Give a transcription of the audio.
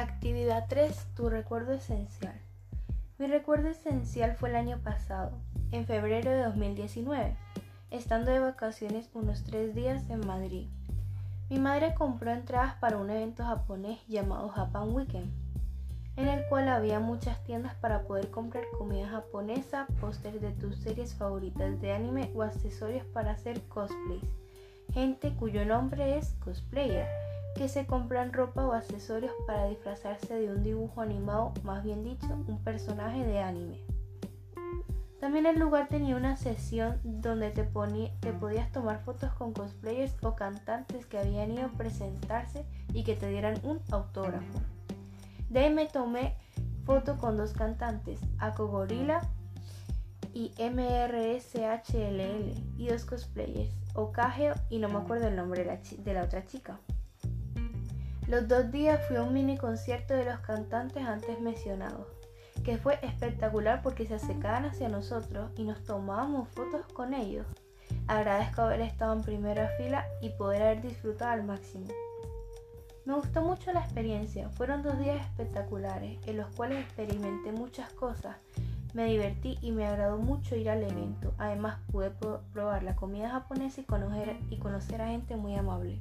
Actividad 3. Tu recuerdo esencial. Mi recuerdo esencial fue el año pasado, en febrero de 2019, estando de vacaciones unos tres días en Madrid. Mi madre compró entradas para un evento japonés llamado Japan Weekend, en el cual había muchas tiendas para poder comprar comida japonesa, pósters de tus series favoritas de anime o accesorios para hacer cosplays. Gente cuyo nombre es cosplayer que se compran ropa o accesorios para disfrazarse de un dibujo animado, más bien dicho, un personaje de anime. También el lugar tenía una sesión donde te, te podías tomar fotos con cosplayers o cantantes que habían ido a presentarse y que te dieran un autógrafo. De ahí me tomé foto con dos cantantes, Ako Gorilla y MRSHLL, y dos cosplayers, Okage y no me acuerdo el nombre de la otra chica. Los dos días fui a un mini concierto de los cantantes antes mencionados, que fue espectacular porque se acercaban hacia nosotros y nos tomábamos fotos con ellos. Agradezco haber estado en primera fila y poder haber disfrutado al máximo. Me gustó mucho la experiencia, fueron dos días espectaculares en los cuales experimenté muchas cosas, me divertí y me agradó mucho ir al evento. Además pude probar la comida japonesa y conocer, y conocer a gente muy amable.